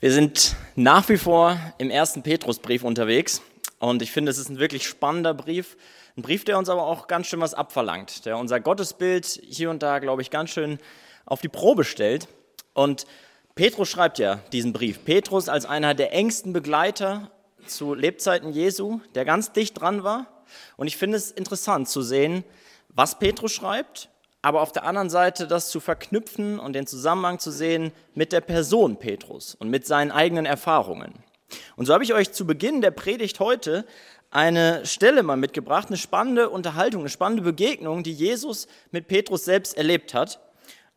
Wir sind nach wie vor im ersten Petrusbrief unterwegs und ich finde, es ist ein wirklich spannender Brief. Ein Brief, der uns aber auch ganz schön was abverlangt, der unser Gottesbild hier und da, glaube ich, ganz schön auf die Probe stellt. Und Petrus schreibt ja diesen Brief. Petrus als einer der engsten Begleiter zu Lebzeiten Jesu, der ganz dicht dran war. Und ich finde es interessant zu sehen, was Petrus schreibt aber auf der anderen Seite das zu verknüpfen und den Zusammenhang zu sehen mit der Person Petrus und mit seinen eigenen Erfahrungen. Und so habe ich euch zu Beginn der Predigt heute eine Stelle mal mitgebracht, eine spannende Unterhaltung, eine spannende Begegnung, die Jesus mit Petrus selbst erlebt hat.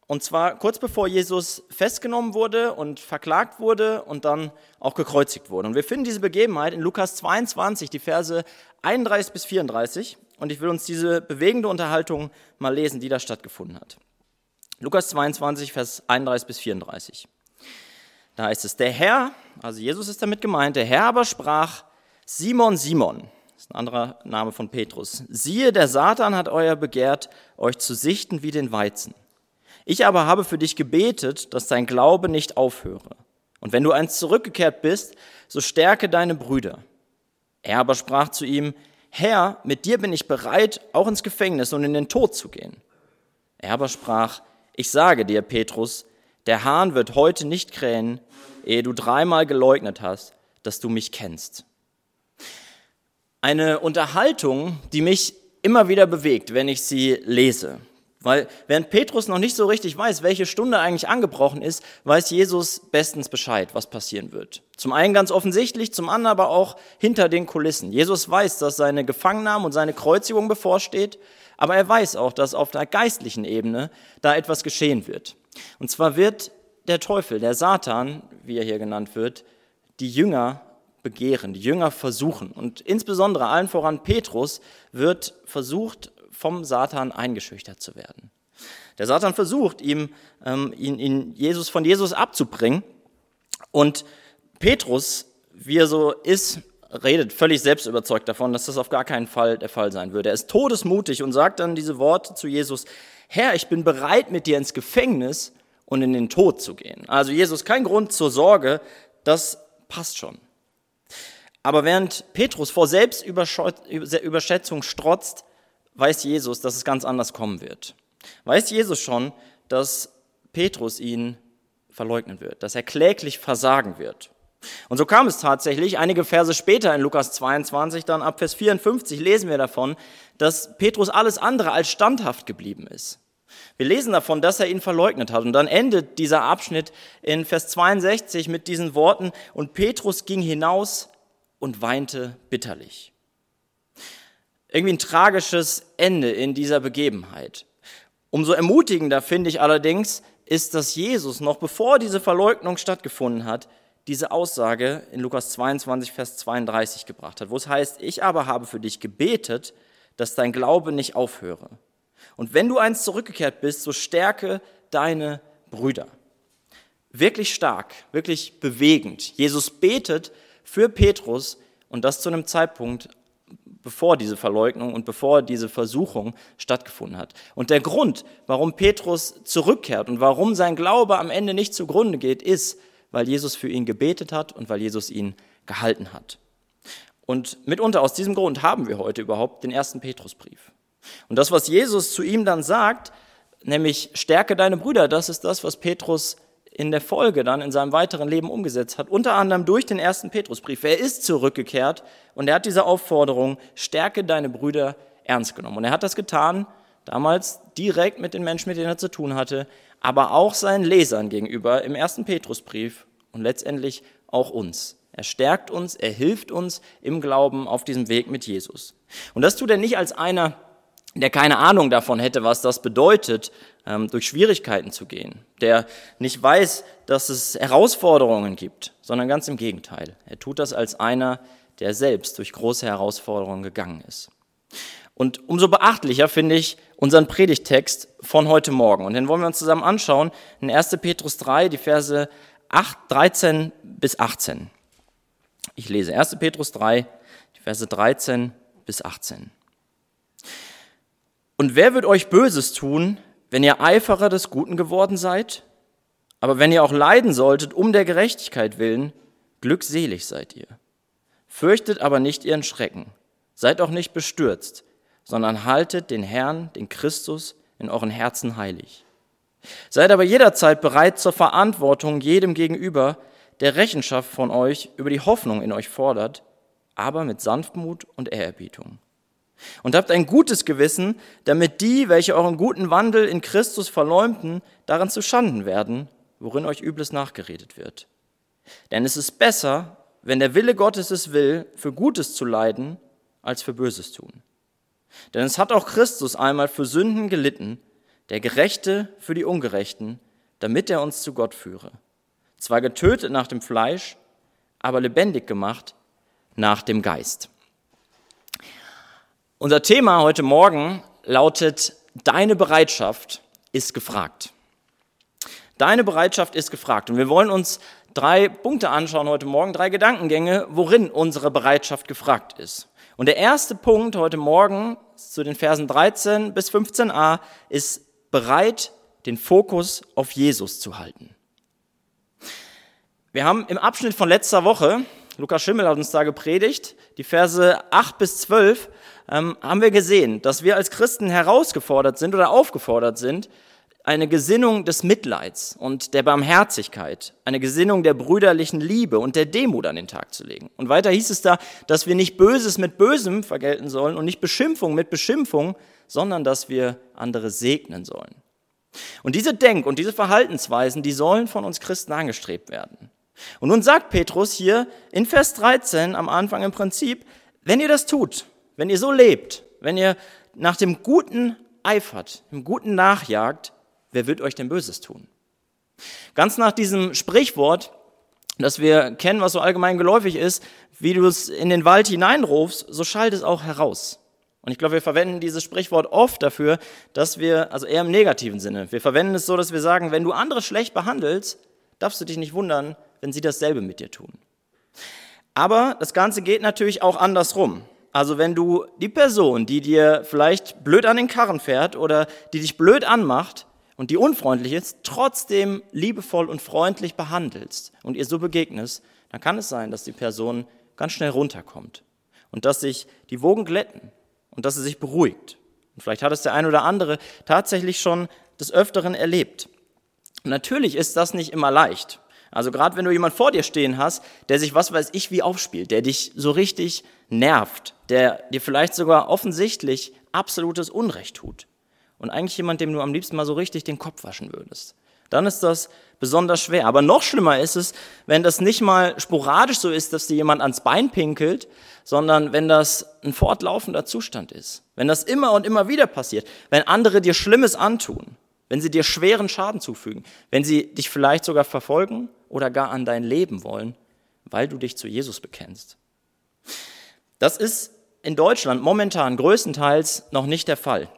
Und zwar kurz bevor Jesus festgenommen wurde und verklagt wurde und dann auch gekreuzigt wurde. Und wir finden diese Begebenheit in Lukas 22, die Verse 31 bis 34. Und ich will uns diese bewegende Unterhaltung mal lesen, die da stattgefunden hat. Lukas 22, Vers 31 bis 34. Da heißt es, der Herr, also Jesus ist damit gemeint, der Herr aber sprach, Simon, Simon, das ist ein anderer Name von Petrus, siehe, der Satan hat euer begehrt, euch zu sichten wie den Weizen. Ich aber habe für dich gebetet, dass dein Glaube nicht aufhöre. Und wenn du einst zurückgekehrt bist, so stärke deine Brüder. Er aber sprach zu ihm, Herr, mit dir bin ich bereit, auch ins Gefängnis und in den Tod zu gehen. Er aber sprach, ich sage dir, Petrus, der Hahn wird heute nicht krähen, ehe du dreimal geleugnet hast, dass du mich kennst. Eine Unterhaltung, die mich immer wieder bewegt, wenn ich sie lese. Weil während Petrus noch nicht so richtig weiß, welche Stunde eigentlich angebrochen ist, weiß Jesus bestens Bescheid, was passieren wird. Zum einen ganz offensichtlich, zum anderen aber auch hinter den Kulissen. Jesus weiß, dass seine Gefangennahme und seine Kreuzigung bevorsteht, aber er weiß auch, dass auf der geistlichen Ebene da etwas geschehen wird. Und zwar wird der Teufel, der Satan, wie er hier genannt wird, die Jünger begehren, die Jünger versuchen. Und insbesondere allen voran Petrus wird versucht, vom Satan eingeschüchtert zu werden. Der Satan versucht, ihm, ähm, ihn, ihn Jesus, von Jesus abzubringen. Und Petrus, wie er so ist, redet völlig selbstüberzeugt davon, dass das auf gar keinen Fall der Fall sein würde. Er ist todesmutig und sagt dann diese Worte zu Jesus, Herr, ich bin bereit, mit dir ins Gefängnis und in den Tod zu gehen. Also Jesus, kein Grund zur Sorge, das passt schon. Aber während Petrus vor Selbstüberschätzung strotzt, weiß Jesus, dass es ganz anders kommen wird. Weiß Jesus schon, dass Petrus ihn verleugnen wird, dass er kläglich versagen wird. Und so kam es tatsächlich. Einige Verse später in Lukas 22, dann ab Vers 54, lesen wir davon, dass Petrus alles andere als standhaft geblieben ist. Wir lesen davon, dass er ihn verleugnet hat. Und dann endet dieser Abschnitt in Vers 62 mit diesen Worten, und Petrus ging hinaus und weinte bitterlich irgendwie ein tragisches Ende in dieser Begebenheit. Umso ermutigender finde ich allerdings, ist, dass Jesus noch bevor diese Verleugnung stattgefunden hat, diese Aussage in Lukas 22, Vers 32 gebracht hat, wo es heißt, ich aber habe für dich gebetet, dass dein Glaube nicht aufhöre. Und wenn du einst zurückgekehrt bist, so stärke deine Brüder. Wirklich stark, wirklich bewegend. Jesus betet für Petrus und das zu einem Zeitpunkt, bevor diese Verleugnung und bevor diese Versuchung stattgefunden hat. Und der Grund, warum Petrus zurückkehrt und warum sein Glaube am Ende nicht zugrunde geht, ist, weil Jesus für ihn gebetet hat und weil Jesus ihn gehalten hat. Und mitunter aus diesem Grund haben wir heute überhaupt den ersten Petrusbrief. Und das, was Jesus zu ihm dann sagt, nämlich stärke deine Brüder, das ist das, was Petrus in der Folge dann in seinem weiteren Leben umgesetzt hat, unter anderem durch den ersten Petrusbrief. Er ist zurückgekehrt und er hat diese Aufforderung, stärke deine Brüder ernst genommen. Und er hat das getan, damals direkt mit den Menschen, mit denen er zu tun hatte, aber auch seinen Lesern gegenüber im ersten Petrusbrief und letztendlich auch uns. Er stärkt uns, er hilft uns im Glauben auf diesem Weg mit Jesus. Und das tut er nicht als einer, der keine Ahnung davon hätte, was das bedeutet, ähm, durch Schwierigkeiten zu gehen, der nicht weiß, dass es Herausforderungen gibt, sondern ganz im Gegenteil. Er tut das als einer, der selbst durch große Herausforderungen gegangen ist. Und umso beachtlicher finde ich unseren Predigtext von heute Morgen. Und den wollen wir uns zusammen anschauen in 1. Petrus 3, die Verse 8, 13 bis 18. Ich lese 1. Petrus 3, die Verse 13 bis 18. Und wer wird euch Böses tun, wenn ihr Eiferer des Guten geworden seid? Aber wenn ihr auch leiden solltet, um der Gerechtigkeit willen, glückselig seid ihr. Fürchtet aber nicht ihren Schrecken, seid auch nicht bestürzt, sondern haltet den Herrn, den Christus, in euren Herzen heilig. Seid aber jederzeit bereit zur Verantwortung jedem gegenüber, der Rechenschaft von euch über die Hoffnung in euch fordert, aber mit Sanftmut und Ehrerbietung. Und habt ein gutes Gewissen, damit die, welche euren guten Wandel in Christus verleumden, daran zu Schanden werden, worin euch Übles nachgeredet wird. Denn es ist besser, wenn der Wille Gottes es will, für Gutes zu leiden, als für Böses tun. Denn es hat auch Christus einmal für Sünden gelitten, der Gerechte für die Ungerechten, damit er uns zu Gott führe. Zwar getötet nach dem Fleisch, aber lebendig gemacht nach dem Geist. Unser Thema heute Morgen lautet, deine Bereitschaft ist gefragt. Deine Bereitschaft ist gefragt. Und wir wollen uns drei Punkte anschauen heute Morgen, drei Gedankengänge, worin unsere Bereitschaft gefragt ist. Und der erste Punkt heute Morgen zu den Versen 13 bis 15a ist bereit, den Fokus auf Jesus zu halten. Wir haben im Abschnitt von letzter Woche, Lukas Schimmel hat uns da gepredigt, die Verse 8 bis 12, ähm, haben wir gesehen, dass wir als Christen herausgefordert sind oder aufgefordert sind, eine Gesinnung des Mitleids und der Barmherzigkeit, eine Gesinnung der brüderlichen Liebe und der Demut an den Tag zu legen. Und weiter hieß es da, dass wir nicht Böses mit Bösem vergelten sollen und nicht Beschimpfung mit Beschimpfung, sondern dass wir andere segnen sollen. Und diese Denk- und diese Verhaltensweisen, die sollen von uns Christen angestrebt werden. Und nun sagt Petrus hier in Vers 13 am Anfang im Prinzip, wenn ihr das tut, wenn ihr so lebt, wenn ihr nach dem Guten eifert, im Guten nachjagt, wer wird euch denn Böses tun? Ganz nach diesem Sprichwort, das wir kennen, was so allgemein geläufig ist, wie du es in den Wald hineinrufst, so schallt es auch heraus. Und ich glaube, wir verwenden dieses Sprichwort oft dafür, dass wir, also eher im negativen Sinne, wir verwenden es so, dass wir sagen, wenn du andere schlecht behandelst, darfst du dich nicht wundern, wenn sie dasselbe mit dir tun. Aber das Ganze geht natürlich auch andersrum. Also wenn du die Person, die dir vielleicht blöd an den Karren fährt oder die dich blöd anmacht und die unfreundlich ist, trotzdem liebevoll und freundlich behandelst und ihr so begegnest, dann kann es sein, dass die Person ganz schnell runterkommt und dass sich die Wogen glätten und dass sie sich beruhigt. Und vielleicht hat es der ein oder andere tatsächlich schon des Öfteren erlebt. Und natürlich ist das nicht immer leicht. Also gerade wenn du jemand vor dir stehen hast, der sich was weiß ich wie aufspielt, der dich so richtig nervt, der dir vielleicht sogar offensichtlich absolutes Unrecht tut und eigentlich jemand, dem du am liebsten mal so richtig den Kopf waschen würdest, dann ist das besonders schwer. Aber noch schlimmer ist es, wenn das nicht mal sporadisch so ist, dass dir jemand ans Bein pinkelt, sondern wenn das ein fortlaufender Zustand ist. Wenn das immer und immer wieder passiert. Wenn andere dir Schlimmes antun. Wenn sie dir schweren Schaden zufügen. Wenn sie dich vielleicht sogar verfolgen oder gar an dein Leben wollen, weil du dich zu Jesus bekennst. Das ist in Deutschland momentan größtenteils noch nicht der Fall.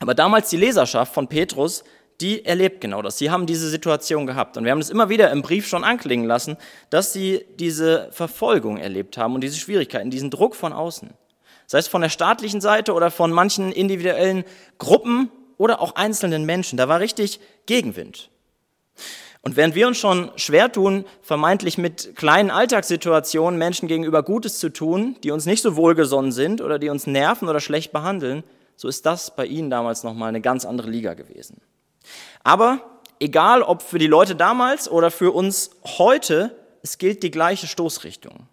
Aber damals die Leserschaft von Petrus, die erlebt genau das. Sie haben diese Situation gehabt. Und wir haben es immer wieder im Brief schon anklingen lassen, dass sie diese Verfolgung erlebt haben und diese Schwierigkeiten, diesen Druck von außen. Sei es von der staatlichen Seite oder von manchen individuellen Gruppen oder auch einzelnen Menschen. Da war richtig Gegenwind. Und während wir uns schon schwer tun, vermeintlich mit kleinen Alltagssituationen Menschen gegenüber Gutes zu tun, die uns nicht so wohlgesonnen sind oder die uns nerven oder schlecht behandeln, so ist das bei ihnen damals nochmal eine ganz andere Liga gewesen. Aber egal ob für die Leute damals oder für uns heute, es gilt die gleiche Stoßrichtung.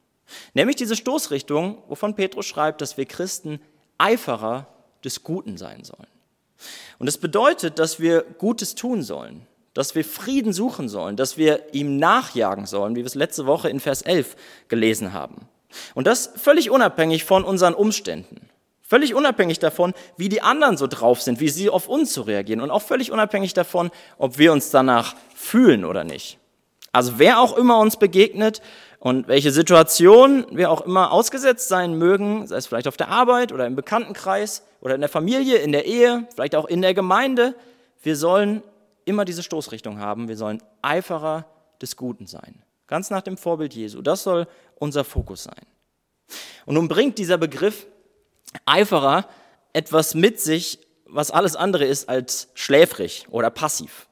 Nämlich diese Stoßrichtung, wovon Petrus schreibt, dass wir Christen Eiferer des Guten sein sollen. Und es bedeutet, dass wir Gutes tun sollen dass wir Frieden suchen sollen, dass wir ihm nachjagen sollen, wie wir es letzte Woche in Vers 11 gelesen haben. Und das völlig unabhängig von unseren Umständen. Völlig unabhängig davon, wie die anderen so drauf sind, wie sie auf uns so reagieren. Und auch völlig unabhängig davon, ob wir uns danach fühlen oder nicht. Also wer auch immer uns begegnet und welche Situation wir auch immer ausgesetzt sein mögen, sei es vielleicht auf der Arbeit oder im Bekanntenkreis oder in der Familie, in der Ehe, vielleicht auch in der Gemeinde, wir sollen immer diese Stoßrichtung haben. Wir sollen Eiferer des Guten sein. Ganz nach dem Vorbild Jesu. Das soll unser Fokus sein. Und nun bringt dieser Begriff Eiferer etwas mit sich, was alles andere ist als schläfrig oder passiv.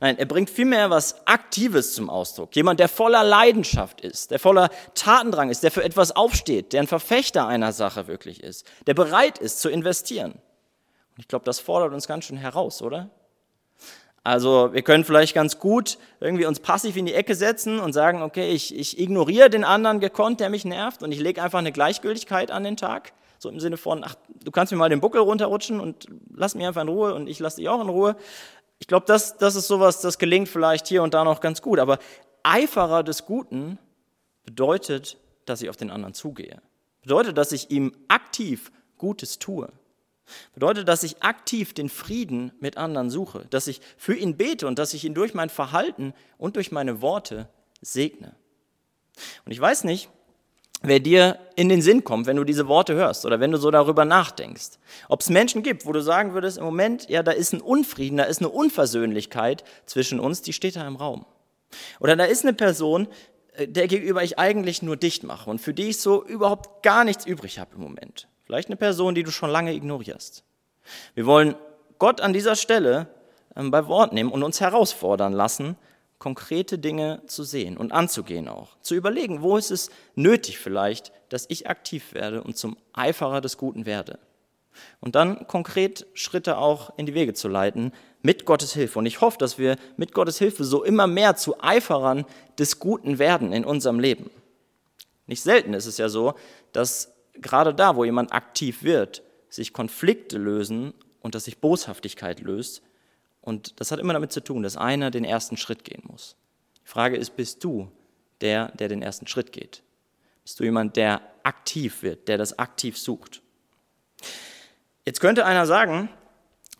Nein, er bringt vielmehr was Aktives zum Ausdruck. Jemand, der voller Leidenschaft ist, der voller Tatendrang ist, der für etwas aufsteht, der ein Verfechter einer Sache wirklich ist, der bereit ist zu investieren. Und ich glaube, das fordert uns ganz schön heraus, oder? Also wir können vielleicht ganz gut irgendwie uns passiv in die Ecke setzen und sagen, okay, ich, ich ignoriere den anderen gekonnt, der mich nervt und ich lege einfach eine Gleichgültigkeit an den Tag. So im Sinne von, ach, du kannst mir mal den Buckel runterrutschen und lass mich einfach in Ruhe und ich lasse dich auch in Ruhe. Ich glaube, das, das ist sowas, das gelingt vielleicht hier und da noch ganz gut. Aber Eiferer des Guten bedeutet, dass ich auf den anderen zugehe. Bedeutet, dass ich ihm aktiv Gutes tue. Bedeutet, dass ich aktiv den Frieden mit anderen suche, dass ich für ihn bete und dass ich ihn durch mein Verhalten und durch meine Worte segne. Und ich weiß nicht, wer dir in den Sinn kommt, wenn du diese Worte hörst oder wenn du so darüber nachdenkst. Ob es Menschen gibt, wo du sagen würdest, im Moment, ja, da ist ein Unfrieden, da ist eine Unversöhnlichkeit zwischen uns, die steht da im Raum. Oder da ist eine Person, äh, der gegenüber ich eigentlich nur dicht mache und für die ich so überhaupt gar nichts übrig habe im Moment. Vielleicht eine Person, die du schon lange ignorierst. Wir wollen Gott an dieser Stelle ähm, bei Wort nehmen und uns herausfordern lassen, konkrete Dinge zu sehen und anzugehen auch. Zu überlegen, wo ist es nötig vielleicht, dass ich aktiv werde und zum Eiferer des Guten werde. Und dann konkret Schritte auch in die Wege zu leiten mit Gottes Hilfe. Und ich hoffe, dass wir mit Gottes Hilfe so immer mehr zu Eiferern des Guten werden in unserem Leben. Nicht selten ist es ja so, dass gerade da, wo jemand aktiv wird, sich Konflikte lösen und dass sich Boshaftigkeit löst. Und das hat immer damit zu tun, dass einer den ersten Schritt gehen muss. Die Frage ist, bist du der, der den ersten Schritt geht? Bist du jemand, der aktiv wird, der das aktiv sucht? Jetzt könnte einer sagen,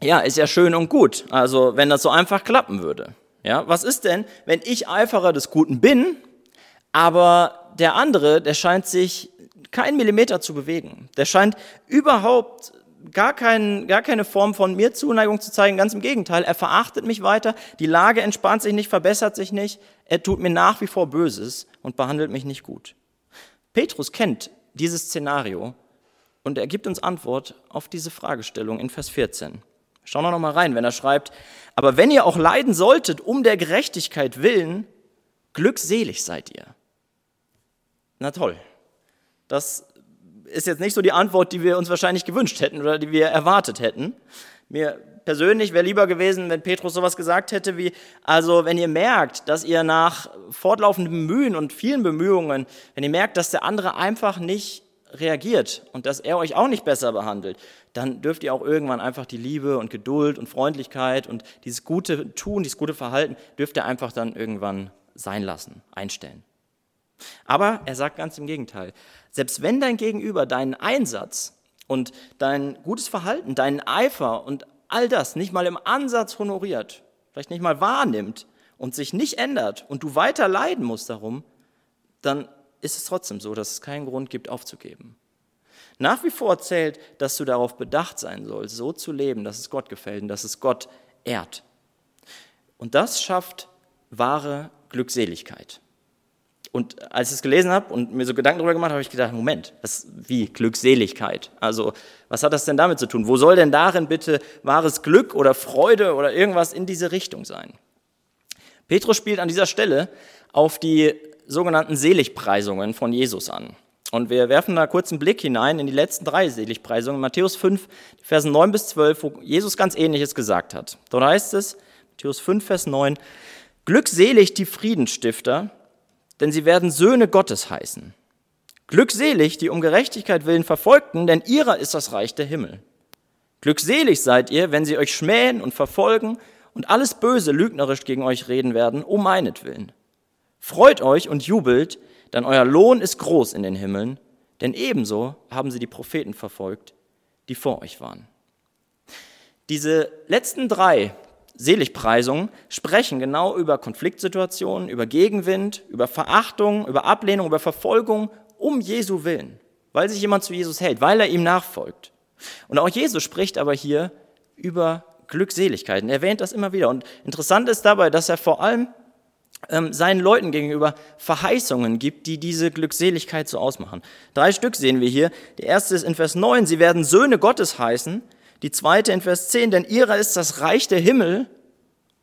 ja, ist ja schön und gut, also wenn das so einfach klappen würde. Ja, was ist denn, wenn ich Eiferer des Guten bin, aber der andere, der scheint sich keinen Millimeter zu bewegen. Der scheint überhaupt gar, kein, gar keine Form von mir Zuneigung zu zeigen. Ganz im Gegenteil, er verachtet mich weiter, die Lage entspannt sich nicht, verbessert sich nicht, er tut mir nach wie vor Böses und behandelt mich nicht gut. Petrus kennt dieses Szenario und er gibt uns Antwort auf diese Fragestellung in Vers 14. Schauen wir noch mal rein, wenn er schreibt, aber wenn ihr auch leiden solltet um der Gerechtigkeit willen, glückselig seid ihr. Na toll, das ist jetzt nicht so die Antwort, die wir uns wahrscheinlich gewünscht hätten oder die wir erwartet hätten. Mir persönlich wäre lieber gewesen, wenn Petrus sowas gesagt hätte wie, also wenn ihr merkt, dass ihr nach fortlaufendem Bemühen und vielen Bemühungen, wenn ihr merkt, dass der andere einfach nicht reagiert und dass er euch auch nicht besser behandelt, dann dürft ihr auch irgendwann einfach die Liebe und Geduld und Freundlichkeit und dieses gute Tun, dieses gute Verhalten, dürft ihr einfach dann irgendwann sein lassen, einstellen. Aber er sagt ganz im Gegenteil. Selbst wenn dein Gegenüber deinen Einsatz und dein gutes Verhalten, deinen Eifer und all das nicht mal im Ansatz honoriert, vielleicht nicht mal wahrnimmt und sich nicht ändert und du weiter leiden musst darum, dann ist es trotzdem so, dass es keinen Grund gibt, aufzugeben. Nach wie vor zählt, dass du darauf bedacht sein sollst, so zu leben, dass es Gott gefällt und dass es Gott ehrt. Und das schafft wahre Glückseligkeit. Und als ich es gelesen habe und mir so Gedanken darüber gemacht habe, ich gedacht, Moment, was, wie Glückseligkeit? Also was hat das denn damit zu tun? Wo soll denn darin bitte wahres Glück oder Freude oder irgendwas in diese Richtung sein? Petrus spielt an dieser Stelle auf die sogenannten Seligpreisungen von Jesus an. Und wir werfen da kurz einen Blick hinein in die letzten drei Seligpreisungen, Matthäus 5, Versen 9 bis 12, wo Jesus ganz Ähnliches gesagt hat. Dort heißt es, Matthäus 5, Vers 9, Glückselig die Friedensstifter, denn sie werden Söhne Gottes heißen. Glückselig die um Gerechtigkeit willen Verfolgten, denn ihrer ist das Reich der Himmel. Glückselig seid ihr, wenn sie euch schmähen und verfolgen und alles Böse lügnerisch gegen euch reden werden, um meinetwillen. Freut euch und jubelt, denn euer Lohn ist groß in den Himmeln, denn ebenso haben sie die Propheten verfolgt, die vor euch waren. Diese letzten drei Seligpreisungen sprechen genau über Konfliktsituationen, über Gegenwind, über Verachtung, über Ablehnung, über Verfolgung um Jesu willen, weil sich jemand zu Jesus hält, weil er ihm nachfolgt. Und auch Jesus spricht aber hier über Glückseligkeiten. Er erwähnt das immer wieder. Und interessant ist dabei, dass er vor allem ähm, seinen Leuten gegenüber Verheißungen gibt, die diese Glückseligkeit so ausmachen. Drei Stück sehen wir hier. Der erste ist in Vers 9, sie werden Söhne Gottes heißen. Die zweite in Vers 10, denn ihrer ist das Reich der Himmel.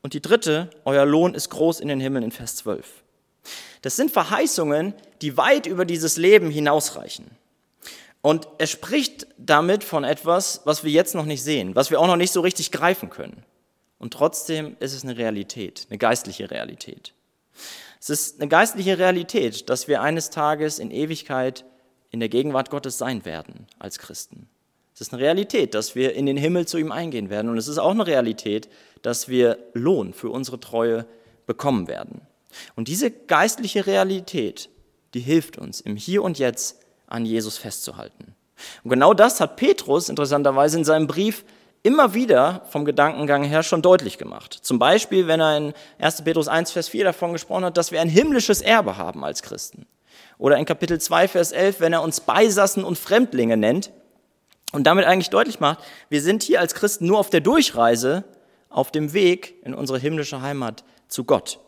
Und die dritte, euer Lohn ist groß in den Himmeln in Vers 12. Das sind Verheißungen, die weit über dieses Leben hinausreichen. Und er spricht damit von etwas, was wir jetzt noch nicht sehen, was wir auch noch nicht so richtig greifen können. Und trotzdem ist es eine Realität, eine geistliche Realität. Es ist eine geistliche Realität, dass wir eines Tages in Ewigkeit in der Gegenwart Gottes sein werden als Christen. Es ist eine Realität, dass wir in den Himmel zu ihm eingehen werden. Und es ist auch eine Realität, dass wir Lohn für unsere Treue bekommen werden. Und diese geistliche Realität, die hilft uns im Hier und Jetzt an Jesus festzuhalten. Und genau das hat Petrus interessanterweise in seinem Brief immer wieder vom Gedankengang her schon deutlich gemacht. Zum Beispiel, wenn er in 1. Petrus 1, Vers 4 davon gesprochen hat, dass wir ein himmlisches Erbe haben als Christen. Oder in Kapitel 2, Vers 11, wenn er uns Beisassen und Fremdlinge nennt und damit eigentlich deutlich macht, wir sind hier als Christen nur auf der Durchreise, auf dem Weg in unsere himmlische Heimat zu Gott.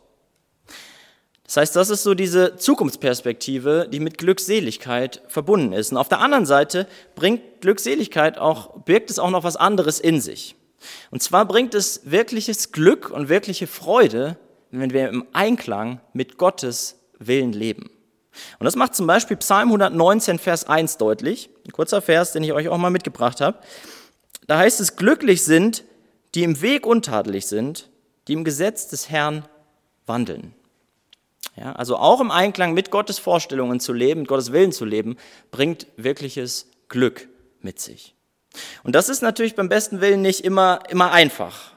Das heißt, das ist so diese Zukunftsperspektive, die mit Glückseligkeit verbunden ist. Und auf der anderen Seite bringt Glückseligkeit auch, birgt es auch noch was anderes in sich. Und zwar bringt es wirkliches Glück und wirkliche Freude, wenn wir im Einklang mit Gottes Willen leben. Und das macht zum Beispiel Psalm 119, Vers 1 deutlich. Ein kurzer Vers, den ich euch auch mal mitgebracht habe. Da heißt es, glücklich sind, die im Weg untadelig sind, die im Gesetz des Herrn wandeln. Ja, also auch im Einklang mit Gottes Vorstellungen zu leben, Gottes Willen zu leben, bringt wirkliches Glück mit sich. Und das ist natürlich beim besten Willen nicht immer, immer einfach.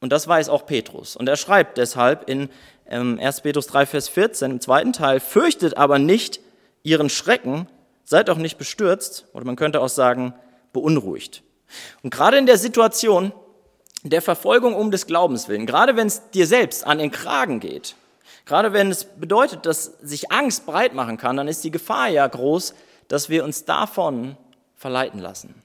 Und das weiß auch Petrus. Und er schreibt deshalb in 1. Ähm, Petrus 3, Vers 14 im zweiten Teil, fürchtet aber nicht ihren Schrecken, seid auch nicht bestürzt, oder man könnte auch sagen, beunruhigt. Und gerade in der Situation der Verfolgung um des Glaubens willen, gerade wenn es dir selbst an den Kragen geht, Gerade wenn es bedeutet, dass sich Angst breit machen kann, dann ist die Gefahr ja groß, dass wir uns davon verleiten lassen.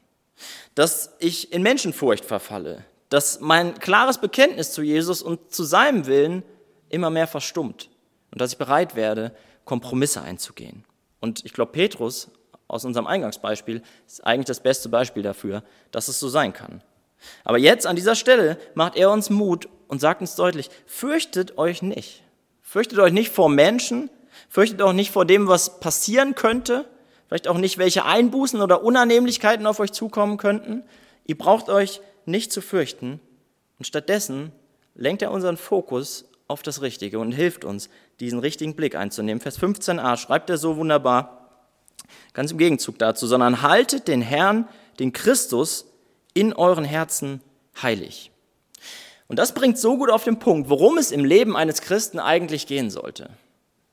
Dass ich in Menschenfurcht verfalle, dass mein klares Bekenntnis zu Jesus und zu seinem Willen immer mehr verstummt und dass ich bereit werde, Kompromisse einzugehen. Und ich glaube, Petrus aus unserem Eingangsbeispiel ist eigentlich das beste Beispiel dafür, dass es so sein kann. Aber jetzt an dieser Stelle macht er uns Mut und sagt uns deutlich, fürchtet euch nicht. Fürchtet euch nicht vor Menschen, fürchtet auch nicht vor dem, was passieren könnte, vielleicht auch nicht, welche Einbußen oder Unannehmlichkeiten auf euch zukommen könnten. Ihr braucht euch nicht zu fürchten und stattdessen lenkt er unseren Fokus auf das Richtige und hilft uns, diesen richtigen Blick einzunehmen. Vers 15a schreibt er so wunderbar, ganz im Gegenzug dazu, sondern haltet den Herrn, den Christus in euren Herzen heilig. Und das bringt so gut auf den Punkt, worum es im Leben eines Christen eigentlich gehen sollte.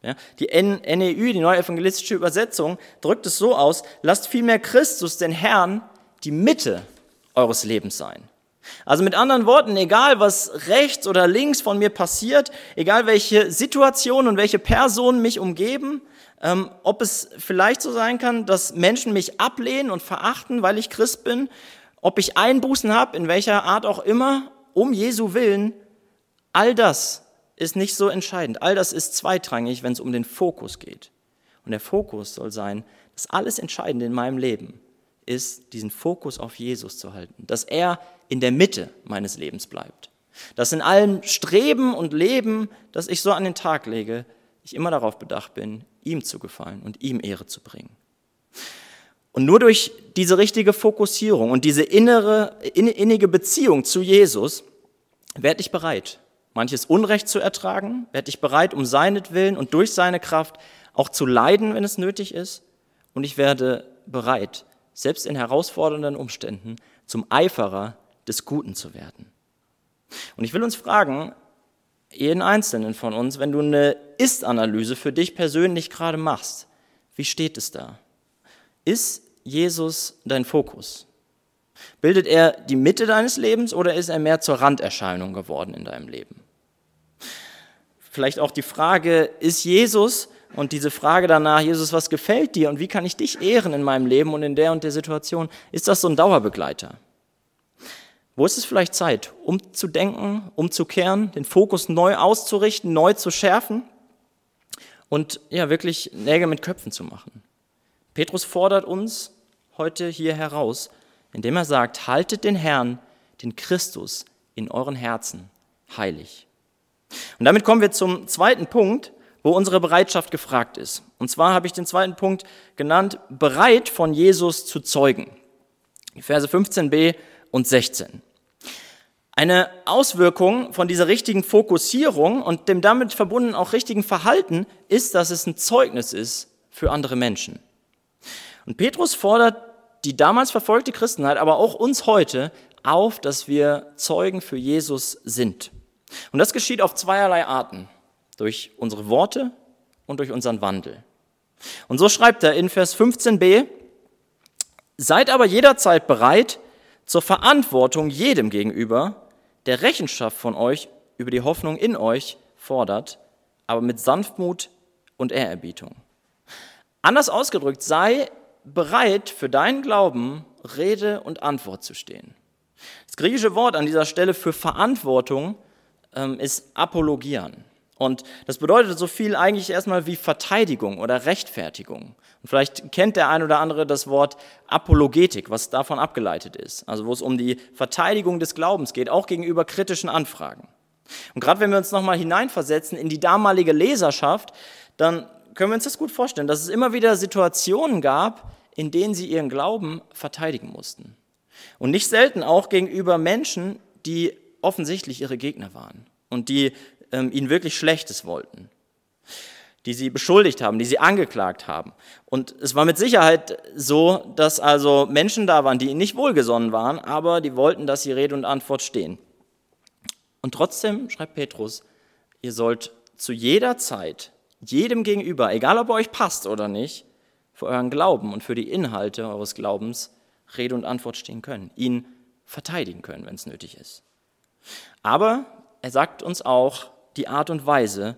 Ja, die NEU, die neue evangelistische Übersetzung, drückt es so aus, lasst vielmehr Christus, den Herrn, die Mitte eures Lebens sein. Also mit anderen Worten, egal was rechts oder links von mir passiert, egal welche Situationen und welche Personen mich umgeben, ähm, ob es vielleicht so sein kann, dass Menschen mich ablehnen und verachten, weil ich Christ bin, ob ich Einbußen habe, in welcher Art auch immer, um Jesu willen, all das ist nicht so entscheidend. All das ist zweitrangig, wenn es um den Fokus geht. Und der Fokus soll sein, dass alles Entscheidende in meinem Leben ist, diesen Fokus auf Jesus zu halten, dass er in der Mitte meines Lebens bleibt. Dass in allem Streben und Leben, das ich so an den Tag lege, ich immer darauf bedacht bin, ihm zu gefallen und ihm Ehre zu bringen. Und nur durch diese richtige Fokussierung und diese innere, innige Beziehung zu Jesus werde ich bereit, manches Unrecht zu ertragen, werde ich bereit, um seinetwillen und durch seine Kraft auch zu leiden, wenn es nötig ist. Und ich werde bereit, selbst in herausfordernden Umständen, zum Eiferer des Guten zu werden. Und ich will uns fragen, jeden Einzelnen von uns, wenn du eine Ist-Analyse für dich persönlich gerade machst, wie steht es da? Ist Jesus dein Fokus? Bildet er die Mitte deines Lebens oder ist er mehr zur Randerscheinung geworden in deinem Leben? Vielleicht auch die Frage, ist Jesus und diese Frage danach, Jesus, was gefällt dir und wie kann ich dich ehren in meinem Leben und in der und der Situation, ist das so ein Dauerbegleiter? Wo ist es vielleicht Zeit, umzudenken, umzukehren, den Fokus neu auszurichten, neu zu schärfen und ja, wirklich Nägel mit Köpfen zu machen? Petrus fordert uns heute hier heraus, indem er sagt, haltet den Herrn, den Christus in euren Herzen heilig. Und damit kommen wir zum zweiten Punkt, wo unsere Bereitschaft gefragt ist. Und zwar habe ich den zweiten Punkt genannt, bereit von Jesus zu zeugen. Verse 15b und 16. Eine Auswirkung von dieser richtigen Fokussierung und dem damit verbundenen auch richtigen Verhalten ist, dass es ein Zeugnis ist für andere Menschen. Und Petrus fordert die damals verfolgte Christenheit, aber auch uns heute auf, dass wir Zeugen für Jesus sind. Und das geschieht auf zweierlei Arten. Durch unsere Worte und durch unseren Wandel. Und so schreibt er in Vers 15b, Seid aber jederzeit bereit zur Verantwortung jedem gegenüber, der Rechenschaft von euch über die Hoffnung in euch fordert, aber mit Sanftmut und Ehrerbietung. Anders ausgedrückt, sei bereit für deinen Glauben Rede und Antwort zu stehen. Das griechische Wort an dieser Stelle für Verantwortung ähm, ist Apologian. Und das bedeutet so viel eigentlich erstmal wie Verteidigung oder Rechtfertigung. Und vielleicht kennt der ein oder andere das Wort Apologetik, was davon abgeleitet ist. Also wo es um die Verteidigung des Glaubens geht, auch gegenüber kritischen Anfragen. Und gerade wenn wir uns nochmal hineinversetzen in die damalige Leserschaft, dann können wir uns das gut vorstellen, dass es immer wieder Situationen gab, in denen sie ihren Glauben verteidigen mussten. Und nicht selten auch gegenüber Menschen, die offensichtlich ihre Gegner waren und die ähm, ihnen wirklich Schlechtes wollten, die sie beschuldigt haben, die sie angeklagt haben. Und es war mit Sicherheit so, dass also Menschen da waren, die ihnen nicht wohlgesonnen waren, aber die wollten, dass sie Rede und Antwort stehen. Und trotzdem, schreibt Petrus, ihr sollt zu jeder Zeit, jedem gegenüber, egal ob er euch passt oder nicht, für euren Glauben und für die Inhalte eures Glaubens Rede und Antwort stehen können, ihn verteidigen können, wenn es nötig ist. Aber er sagt uns auch, die Art und Weise,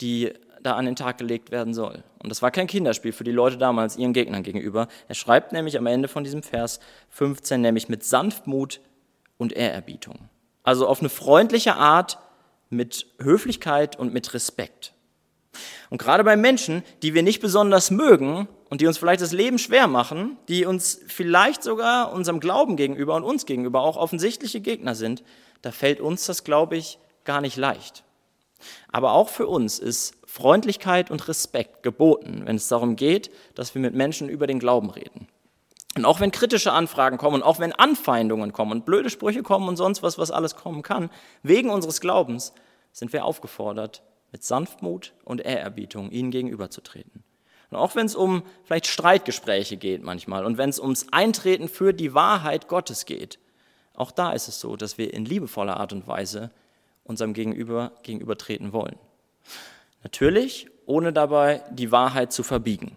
die da an den Tag gelegt werden soll. Und das war kein Kinderspiel für die Leute damals ihren Gegnern gegenüber. Er schreibt nämlich am Ende von diesem Vers 15 nämlich mit Sanftmut und Ehrerbietung. Also auf eine freundliche Art, mit Höflichkeit und mit Respekt. Und gerade bei Menschen, die wir nicht besonders mögen und die uns vielleicht das Leben schwer machen, die uns vielleicht sogar unserem Glauben gegenüber und uns gegenüber auch offensichtliche Gegner sind, da fällt uns das, glaube ich, gar nicht leicht. Aber auch für uns ist Freundlichkeit und Respekt geboten, wenn es darum geht, dass wir mit Menschen über den Glauben reden. Und auch wenn kritische Anfragen kommen und auch wenn Anfeindungen kommen und blöde Sprüche kommen und sonst was, was alles kommen kann, wegen unseres Glaubens sind wir aufgefordert, mit Sanftmut und Ehrerbietung ihnen gegenüberzutreten. Und auch wenn es um vielleicht Streitgespräche geht manchmal und wenn es ums Eintreten für die Wahrheit Gottes geht, auch da ist es so, dass wir in liebevoller Art und Weise unserem Gegenüber gegenübertreten wollen. Natürlich, ohne dabei die Wahrheit zu verbiegen.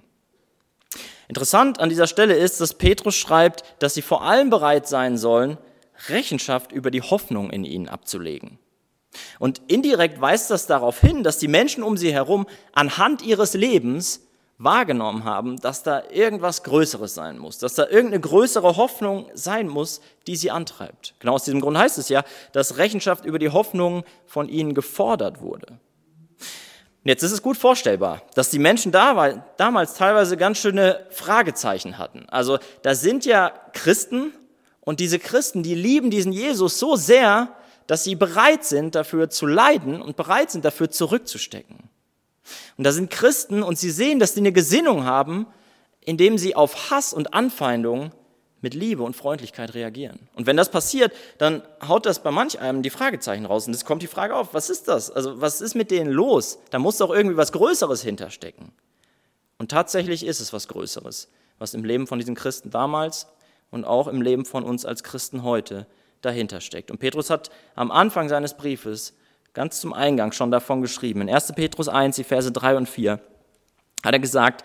Interessant an dieser Stelle ist, dass Petrus schreibt, dass sie vor allem bereit sein sollen, Rechenschaft über die Hoffnung in ihnen abzulegen. Und indirekt weist das darauf hin, dass die Menschen um sie herum anhand ihres Lebens wahrgenommen haben, dass da irgendwas Größeres sein muss, dass da irgendeine größere Hoffnung sein muss, die sie antreibt. Genau aus diesem Grund heißt es ja, dass Rechenschaft über die Hoffnung von ihnen gefordert wurde. Und jetzt ist es gut vorstellbar, dass die Menschen damals teilweise ganz schöne Fragezeichen hatten. Also da sind ja Christen und diese Christen, die lieben diesen Jesus so sehr, dass sie bereit sind, dafür zu leiden und bereit sind, dafür zurückzustecken. Und da sind Christen und sie sehen, dass sie eine Gesinnung haben, indem sie auf Hass und Anfeindung mit Liebe und Freundlichkeit reagieren. Und wenn das passiert, dann haut das bei manch einem die Fragezeichen raus. Und es kommt die Frage auf, was ist das? Also was ist mit denen los? Da muss doch irgendwie was Größeres hinterstecken. Und tatsächlich ist es was Größeres, was im Leben von diesen Christen damals und auch im Leben von uns als Christen heute dahinter steckt. Und Petrus hat am Anfang seines Briefes ganz zum Eingang schon davon geschrieben. In 1. Petrus 1, die Verse 3 und 4 hat er gesagt,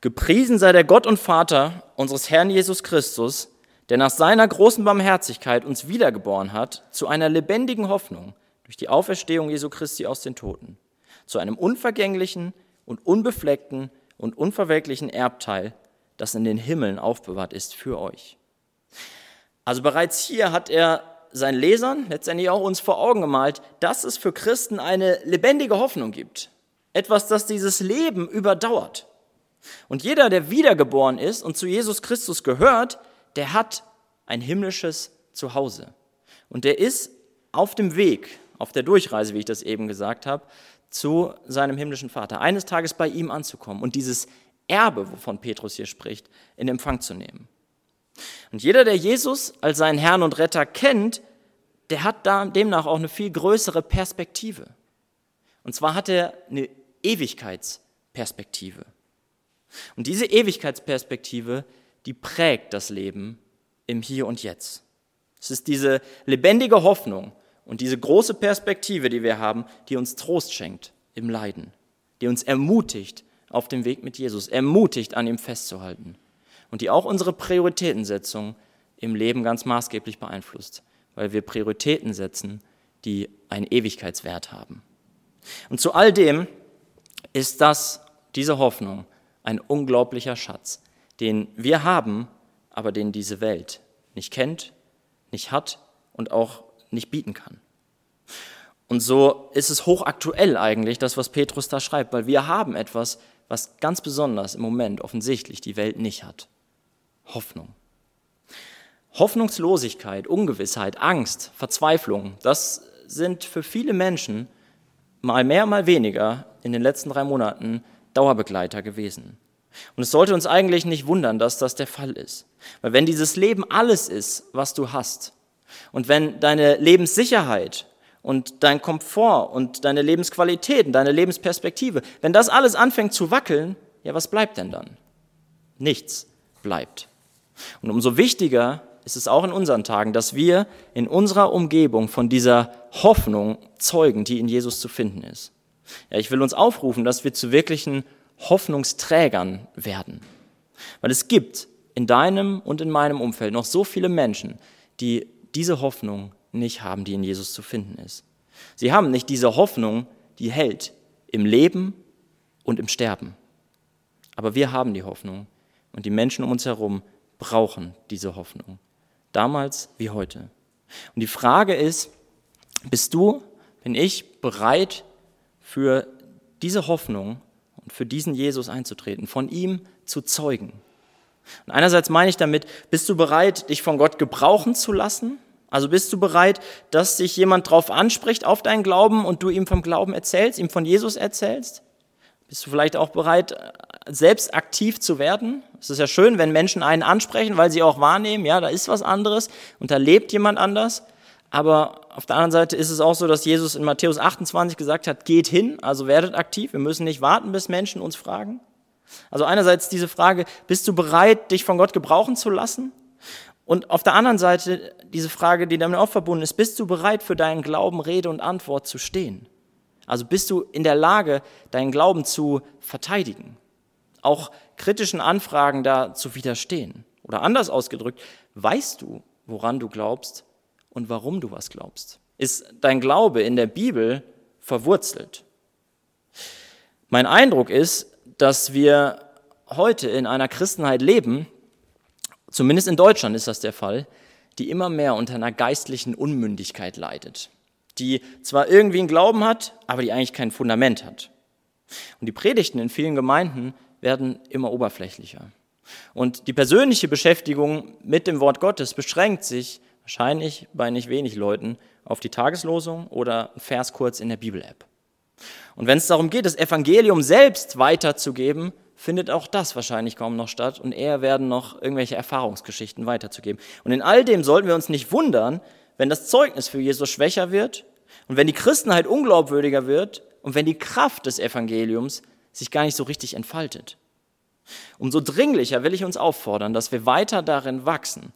Gepriesen sei der Gott und Vater unseres Herrn Jesus Christus, der nach seiner großen Barmherzigkeit uns wiedergeboren hat zu einer lebendigen Hoffnung durch die Auferstehung Jesu Christi aus den Toten, zu einem unvergänglichen und unbefleckten und unverwelklichen Erbteil, das in den Himmeln aufbewahrt ist für euch. Also bereits hier hat er seinen Lesern, letztendlich auch uns vor Augen gemalt, dass es für Christen eine lebendige Hoffnung gibt. Etwas, das dieses Leben überdauert. Und jeder, der wiedergeboren ist und zu Jesus Christus gehört, der hat ein himmlisches Zuhause. Und der ist auf dem Weg, auf der Durchreise, wie ich das eben gesagt habe, zu seinem himmlischen Vater. Eines Tages bei ihm anzukommen und dieses Erbe, wovon Petrus hier spricht, in Empfang zu nehmen. Und jeder, der Jesus als seinen Herrn und Retter kennt, der hat demnach auch eine viel größere Perspektive. Und zwar hat er eine Ewigkeitsperspektive. Und diese Ewigkeitsperspektive, die prägt das Leben im Hier und Jetzt. Es ist diese lebendige Hoffnung und diese große Perspektive, die wir haben, die uns Trost schenkt im Leiden, die uns ermutigt auf dem Weg mit Jesus, ermutigt an ihm festzuhalten und die auch unsere Prioritätensetzung im Leben ganz maßgeblich beeinflusst, weil wir Prioritäten setzen, die einen Ewigkeitswert haben. Und zu all dem ist das, diese Hoffnung, ein unglaublicher Schatz, den wir haben, aber den diese Welt nicht kennt, nicht hat und auch nicht bieten kann. Und so ist es hochaktuell eigentlich, das, was Petrus da schreibt, weil wir haben etwas, was ganz besonders im Moment offensichtlich die Welt nicht hat. Hoffnung. Hoffnungslosigkeit, Ungewissheit, Angst, Verzweiflung, das sind für viele Menschen mal mehr, mal weniger in den letzten drei Monaten Dauerbegleiter gewesen. Und es sollte uns eigentlich nicht wundern, dass das der Fall ist. Weil wenn dieses Leben alles ist, was du hast, und wenn deine Lebenssicherheit und dein Komfort und deine Lebensqualität und deine Lebensperspektive, wenn das alles anfängt zu wackeln, ja, was bleibt denn dann? Nichts bleibt. Und umso wichtiger ist es auch in unseren Tagen, dass wir in unserer Umgebung von dieser Hoffnung zeugen, die in Jesus zu finden ist. Ja, ich will uns aufrufen, dass wir zu wirklichen Hoffnungsträgern werden. Weil es gibt in deinem und in meinem Umfeld noch so viele Menschen, die diese Hoffnung nicht haben, die in Jesus zu finden ist. Sie haben nicht diese Hoffnung, die hält im Leben und im Sterben. Aber wir haben die Hoffnung und die Menschen um uns herum brauchen diese Hoffnung. Damals wie heute. Und die Frage ist, bist du, bin ich bereit für diese Hoffnung und für diesen Jesus einzutreten, von ihm zu zeugen? Und einerseits meine ich damit, bist du bereit, dich von Gott gebrauchen zu lassen? Also bist du bereit, dass sich jemand darauf anspricht auf deinen Glauben und du ihm vom Glauben erzählst, ihm von Jesus erzählst? Bist du vielleicht auch bereit, selbst aktiv zu werden? Es ist ja schön, wenn Menschen einen ansprechen, weil sie auch wahrnehmen, ja, da ist was anderes und da lebt jemand anders. Aber auf der anderen Seite ist es auch so, dass Jesus in Matthäus 28 gesagt hat, geht hin, also werdet aktiv. Wir müssen nicht warten, bis Menschen uns fragen. Also einerseits diese Frage, bist du bereit, dich von Gott gebrauchen zu lassen? Und auf der anderen Seite diese Frage, die damit auch verbunden ist, bist du bereit, für deinen Glauben Rede und Antwort zu stehen? Also bist du in der Lage, deinen Glauben zu verteidigen, auch kritischen Anfragen da zu widerstehen? Oder anders ausgedrückt, weißt du, woran du glaubst und warum du was glaubst? Ist dein Glaube in der Bibel verwurzelt? Mein Eindruck ist, dass wir heute in einer Christenheit leben, zumindest in Deutschland ist das der Fall, die immer mehr unter einer geistlichen Unmündigkeit leidet die zwar irgendwie einen Glauben hat, aber die eigentlich kein Fundament hat. Und die Predigten in vielen Gemeinden werden immer oberflächlicher. Und die persönliche Beschäftigung mit dem Wort Gottes beschränkt sich wahrscheinlich bei nicht wenig Leuten auf die Tageslosung oder einen Vers kurz in der Bibel-App. Und wenn es darum geht, das Evangelium selbst weiterzugeben, findet auch das wahrscheinlich kaum noch statt und eher werden noch irgendwelche Erfahrungsgeschichten weiterzugeben. Und in all dem sollten wir uns nicht wundern, wenn das Zeugnis für Jesus schwächer wird und wenn die Christenheit unglaubwürdiger wird und wenn die Kraft des Evangeliums sich gar nicht so richtig entfaltet. Umso dringlicher will ich uns auffordern, dass wir weiter darin wachsen,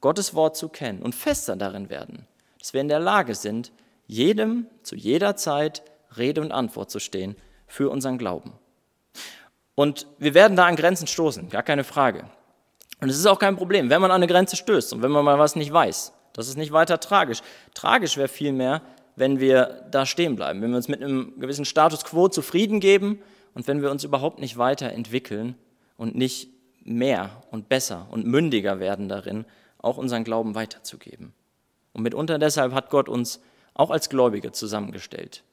Gottes Wort zu kennen und fester darin werden, dass wir in der Lage sind, jedem zu jeder Zeit Rede und Antwort zu stehen für unseren Glauben. Und wir werden da an Grenzen stoßen, gar keine Frage. Und es ist auch kein Problem, wenn man an eine Grenze stößt und wenn man mal was nicht weiß. Das ist nicht weiter tragisch. Tragisch wäre vielmehr, wenn wir da stehen bleiben, wenn wir uns mit einem gewissen Status quo zufrieden geben und wenn wir uns überhaupt nicht weiterentwickeln und nicht mehr und besser und mündiger werden darin, auch unseren Glauben weiterzugeben. Und mitunter deshalb hat Gott uns auch als Gläubige zusammengestellt.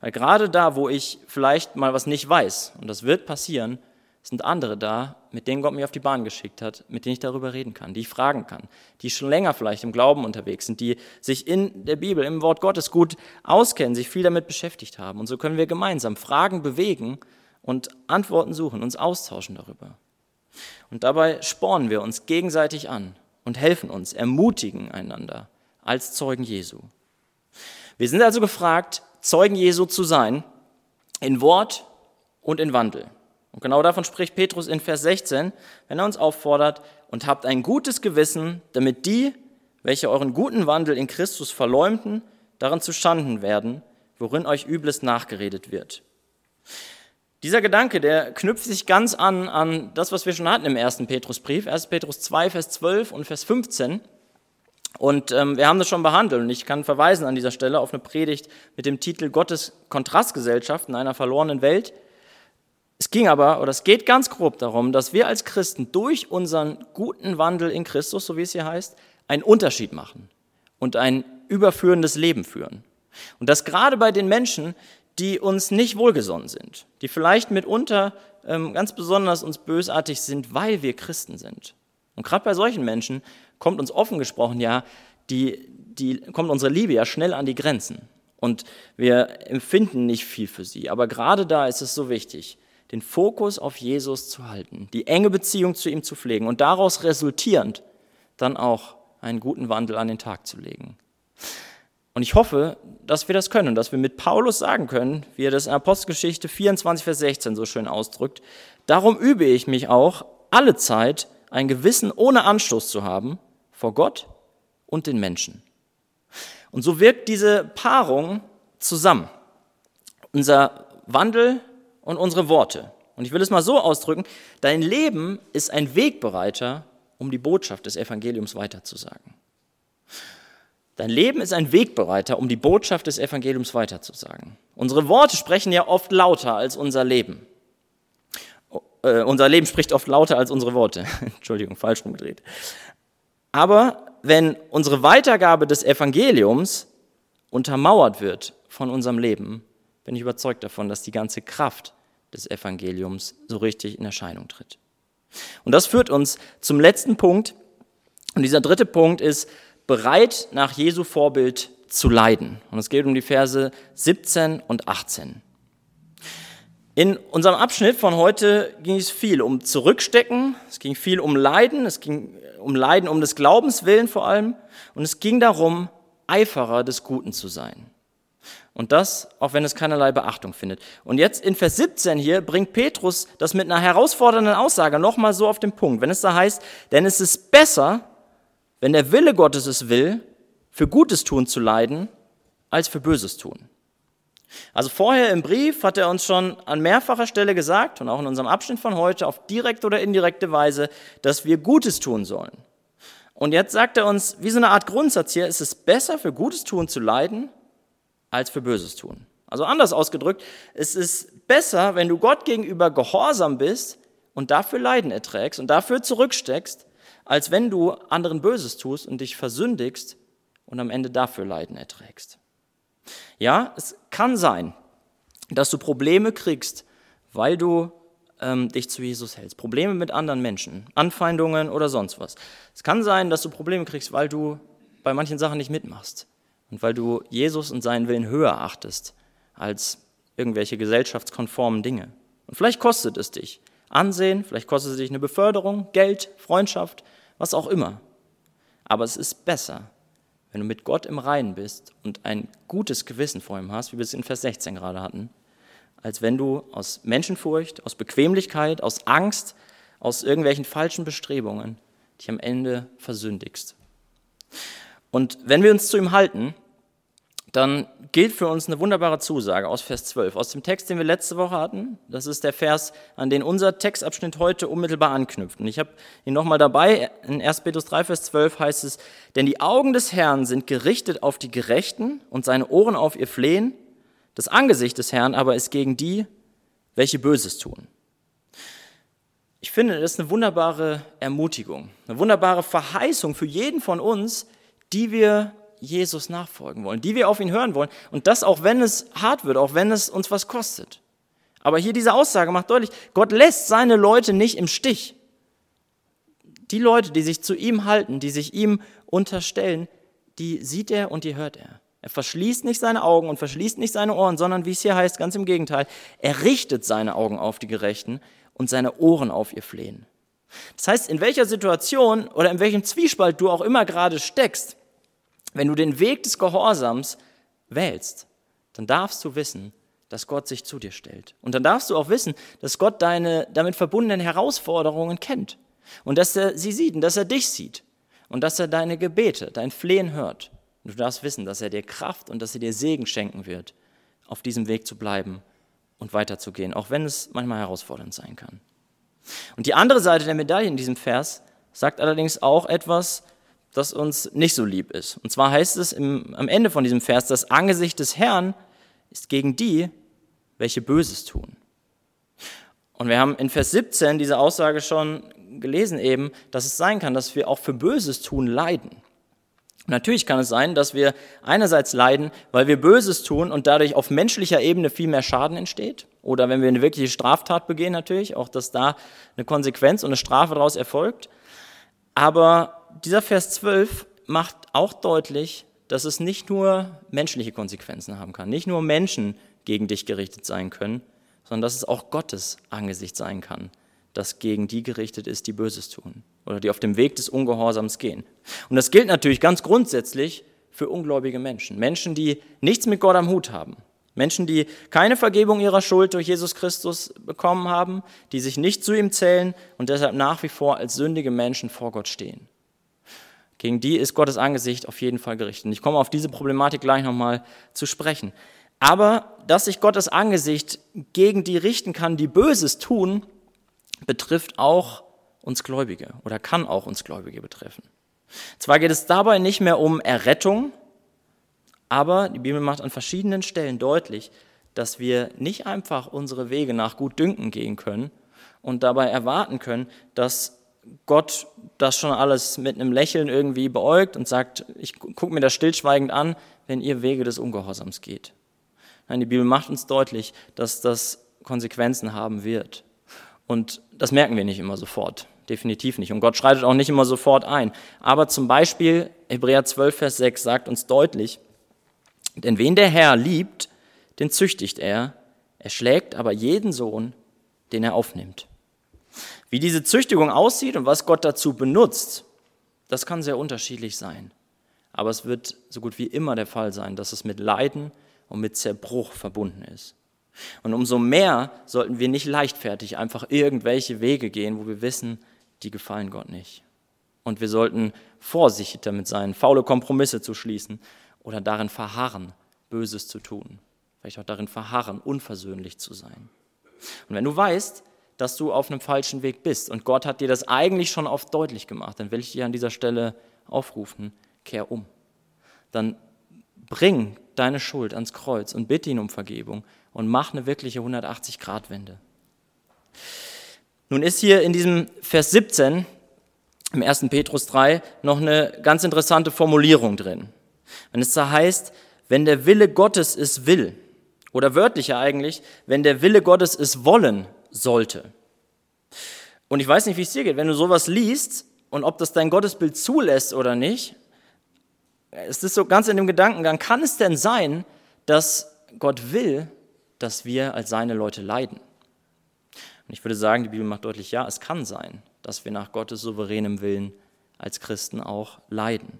Weil gerade da, wo ich vielleicht mal was nicht weiß, und das wird passieren, sind andere da, mit denen Gott mich auf die Bahn geschickt hat, mit denen ich darüber reden kann, die ich fragen kann, die schon länger vielleicht im Glauben unterwegs sind, die sich in der Bibel, im Wort Gottes gut auskennen, sich viel damit beschäftigt haben. Und so können wir gemeinsam Fragen bewegen und Antworten suchen, uns austauschen darüber. Und dabei spornen wir uns gegenseitig an und helfen uns, ermutigen einander als Zeugen Jesu. Wir sind also gefragt, Zeugen Jesu zu sein, in Wort und in Wandel. Und genau davon spricht Petrus in Vers 16, wenn er uns auffordert, und habt ein gutes Gewissen, damit die, welche euren guten Wandel in Christus verleumden, daran zustanden werden, worin euch Übles nachgeredet wird. Dieser Gedanke, der knüpft sich ganz an an das, was wir schon hatten im ersten Petrusbrief, 1. Petrus 2, Vers 12 und Vers 15. Und ähm, wir haben das schon behandelt und ich kann verweisen an dieser Stelle auf eine Predigt mit dem Titel Gottes Kontrastgesellschaft in einer verlorenen Welt. Es ging aber, oder es geht ganz grob darum, dass wir als Christen durch unseren guten Wandel in Christus, so wie es hier heißt, einen Unterschied machen und ein überführendes Leben führen. Und das gerade bei den Menschen, die uns nicht wohlgesonnen sind, die vielleicht mitunter ähm, ganz besonders uns bösartig sind, weil wir Christen sind. Und gerade bei solchen Menschen kommt uns offen gesprochen ja, die, die, kommt unsere Liebe ja schnell an die Grenzen. Und wir empfinden nicht viel für sie. Aber gerade da ist es so wichtig, den Fokus auf Jesus zu halten, die enge Beziehung zu ihm zu pflegen und daraus resultierend dann auch einen guten Wandel an den Tag zu legen. Und ich hoffe, dass wir das können und dass wir mit Paulus sagen können, wie er das in Apostelgeschichte 24, Vers 16 so schön ausdrückt, darum übe ich mich auch alle Zeit, ein Gewissen ohne Anstoß zu haben vor Gott und den Menschen. Und so wirkt diese Paarung zusammen. Unser Wandel und unsere Worte. Und ich will es mal so ausdrücken, dein Leben ist ein Wegbereiter, um die Botschaft des Evangeliums weiterzusagen. Dein Leben ist ein Wegbereiter, um die Botschaft des Evangeliums weiterzusagen. Unsere Worte sprechen ja oft lauter als unser Leben. Äh, unser Leben spricht oft lauter als unsere Worte. Entschuldigung, falsch rumgedreht. Aber wenn unsere Weitergabe des Evangeliums untermauert wird von unserem Leben, bin ich überzeugt davon, dass die ganze Kraft des Evangeliums so richtig in Erscheinung tritt. Und das führt uns zum letzten Punkt. Und dieser dritte Punkt ist, bereit nach Jesu Vorbild zu leiden. Und es geht um die Verse 17 und 18. In unserem Abschnitt von heute ging es viel um Zurückstecken, es ging viel um Leiden, es ging um Leiden um des Glaubens willen vor allem und es ging darum, Eiferer des Guten zu sein. Und das, auch wenn es keinerlei Beachtung findet. Und jetzt in Vers 17 hier bringt Petrus das mit einer herausfordernden Aussage nochmal so auf den Punkt. Wenn es da heißt, denn es ist besser, wenn der Wille Gottes es will, für Gutes tun zu leiden, als für Böses tun. Also vorher im Brief hat er uns schon an mehrfacher Stelle gesagt und auch in unserem Abschnitt von heute auf direkte oder indirekte Weise, dass wir Gutes tun sollen. Und jetzt sagt er uns, wie so eine Art Grundsatz hier, ist es besser für Gutes tun zu leiden, als für Böses tun. Also anders ausgedrückt, es ist besser, wenn du Gott gegenüber gehorsam bist und dafür Leiden erträgst und dafür zurücksteckst, als wenn du anderen Böses tust und dich versündigst und am Ende dafür Leiden erträgst. Ja, es kann sein, dass du Probleme kriegst, weil du ähm, dich zu Jesus hältst. Probleme mit anderen Menschen, Anfeindungen oder sonst was. Es kann sein, dass du Probleme kriegst, weil du bei manchen Sachen nicht mitmachst und weil du Jesus und seinen Willen höher achtest als irgendwelche gesellschaftskonformen Dinge. Und vielleicht kostet es dich Ansehen, vielleicht kostet es dich eine Beförderung, Geld, Freundschaft, was auch immer. Aber es ist besser, wenn du mit Gott im Reinen bist und ein gutes Gewissen vor ihm hast, wie wir es in Vers 16 gerade hatten, als wenn du aus Menschenfurcht, aus Bequemlichkeit, aus Angst, aus irgendwelchen falschen Bestrebungen dich am Ende versündigst. Und wenn wir uns zu ihm halten, dann gilt für uns eine wunderbare Zusage aus Vers 12, aus dem Text, den wir letzte Woche hatten. Das ist der Vers, an den unser Textabschnitt heute unmittelbar anknüpft. Und ich habe ihn nochmal dabei. In 1. Petrus 3, Vers 12 heißt es, denn die Augen des Herrn sind gerichtet auf die Gerechten und seine Ohren auf ihr Flehen. Das Angesicht des Herrn aber ist gegen die, welche Böses tun. Ich finde, das ist eine wunderbare Ermutigung, eine wunderbare Verheißung für jeden von uns, die wir Jesus nachfolgen wollen, die wir auf ihn hören wollen. Und das auch wenn es hart wird, auch wenn es uns was kostet. Aber hier diese Aussage macht deutlich, Gott lässt seine Leute nicht im Stich. Die Leute, die sich zu ihm halten, die sich ihm unterstellen, die sieht er und die hört er. Er verschließt nicht seine Augen und verschließt nicht seine Ohren, sondern wie es hier heißt, ganz im Gegenteil, er richtet seine Augen auf die Gerechten und seine Ohren auf ihr Flehen. Das heißt, in welcher Situation oder in welchem Zwiespalt du auch immer gerade steckst, wenn du den Weg des Gehorsams wählst, dann darfst du wissen, dass Gott sich zu dir stellt. Und dann darfst du auch wissen, dass Gott deine damit verbundenen Herausforderungen kennt und dass er sie sieht und dass er dich sieht und dass er deine Gebete, dein Flehen hört. Und du darfst wissen, dass er dir Kraft und dass er dir Segen schenken wird, auf diesem Weg zu bleiben und weiterzugehen, auch wenn es manchmal herausfordernd sein kann. Und die andere Seite der Medaille in diesem Vers sagt allerdings auch etwas, das uns nicht so lieb ist. Und zwar heißt es im, am Ende von diesem Vers, das Angesicht des Herrn ist gegen die, welche Böses tun. Und wir haben in Vers 17 diese Aussage schon gelesen eben, dass es sein kann, dass wir auch für Böses tun leiden. Natürlich kann es sein, dass wir einerseits leiden, weil wir Böses tun und dadurch auf menschlicher Ebene viel mehr Schaden entsteht. Oder wenn wir eine wirkliche Straftat begehen, natürlich, auch dass da eine Konsequenz und eine Strafe daraus erfolgt. Aber dieser Vers 12 macht auch deutlich, dass es nicht nur menschliche Konsequenzen haben kann, nicht nur Menschen gegen dich gerichtet sein können, sondern dass es auch Gottes Angesicht sein kann, das gegen die gerichtet ist, die Böses tun oder die auf dem Weg des Ungehorsams gehen. Und das gilt natürlich ganz grundsätzlich für ungläubige Menschen, Menschen, die nichts mit Gott am Hut haben, Menschen, die keine Vergebung ihrer Schuld durch Jesus Christus bekommen haben, die sich nicht zu ihm zählen und deshalb nach wie vor als sündige Menschen vor Gott stehen. Gegen die ist Gottes Angesicht auf jeden Fall gerichtet. Und ich komme auf diese Problematik gleich nochmal zu sprechen. Aber dass sich Gottes Angesicht gegen die richten kann, die Böses tun, betrifft auch uns Gläubige oder kann auch uns Gläubige betreffen. Zwar geht es dabei nicht mehr um Errettung, aber die Bibel macht an verschiedenen Stellen deutlich, dass wir nicht einfach unsere Wege nach Gutdünken gehen können und dabei erwarten können, dass Gott das schon alles mit einem Lächeln irgendwie beäugt und sagt, ich gucke mir das stillschweigend an, wenn ihr Wege des Ungehorsams geht. Nein, die Bibel macht uns deutlich, dass das Konsequenzen haben wird. Und das merken wir nicht immer sofort. Definitiv nicht. Und Gott schreitet auch nicht immer sofort ein. Aber zum Beispiel Hebräer 12, Vers 6 sagt uns deutlich, denn wen der Herr liebt, den züchtigt er, er schlägt aber jeden Sohn, den er aufnimmt. Wie diese Züchtigung aussieht und was Gott dazu benutzt, das kann sehr unterschiedlich sein. Aber es wird so gut wie immer der Fall sein, dass es mit Leiden und mit Zerbruch verbunden ist. Und umso mehr sollten wir nicht leichtfertig einfach irgendwelche Wege gehen, wo wir wissen, die gefallen Gott nicht. Und wir sollten vorsichtig damit sein, faule Kompromisse zu schließen oder darin verharren, Böses zu tun. Vielleicht auch darin verharren, unversöhnlich zu sein. Und wenn du weißt, dass du auf einem falschen Weg bist und Gott hat dir das eigentlich schon oft deutlich gemacht, dann will ich dir an dieser Stelle aufrufen, kehr um. Dann bring deine Schuld ans Kreuz und bitte ihn um Vergebung und mach eine wirkliche 180-Grad-Wende. Nun ist hier in diesem Vers 17 im 1. Petrus 3 noch eine ganz interessante Formulierung drin. Wenn es da heißt, wenn der Wille Gottes es will, oder wörtlicher eigentlich, wenn der Wille Gottes es wollen sollte. Und ich weiß nicht, wie es dir geht, wenn du sowas liest und ob das dein Gottesbild zulässt oder nicht, es ist so ganz in dem Gedankengang, kann es denn sein, dass Gott will, dass wir als seine Leute leiden? Und ich würde sagen, die Bibel macht deutlich, ja, es kann sein, dass wir nach Gottes souveränem Willen als Christen auch leiden.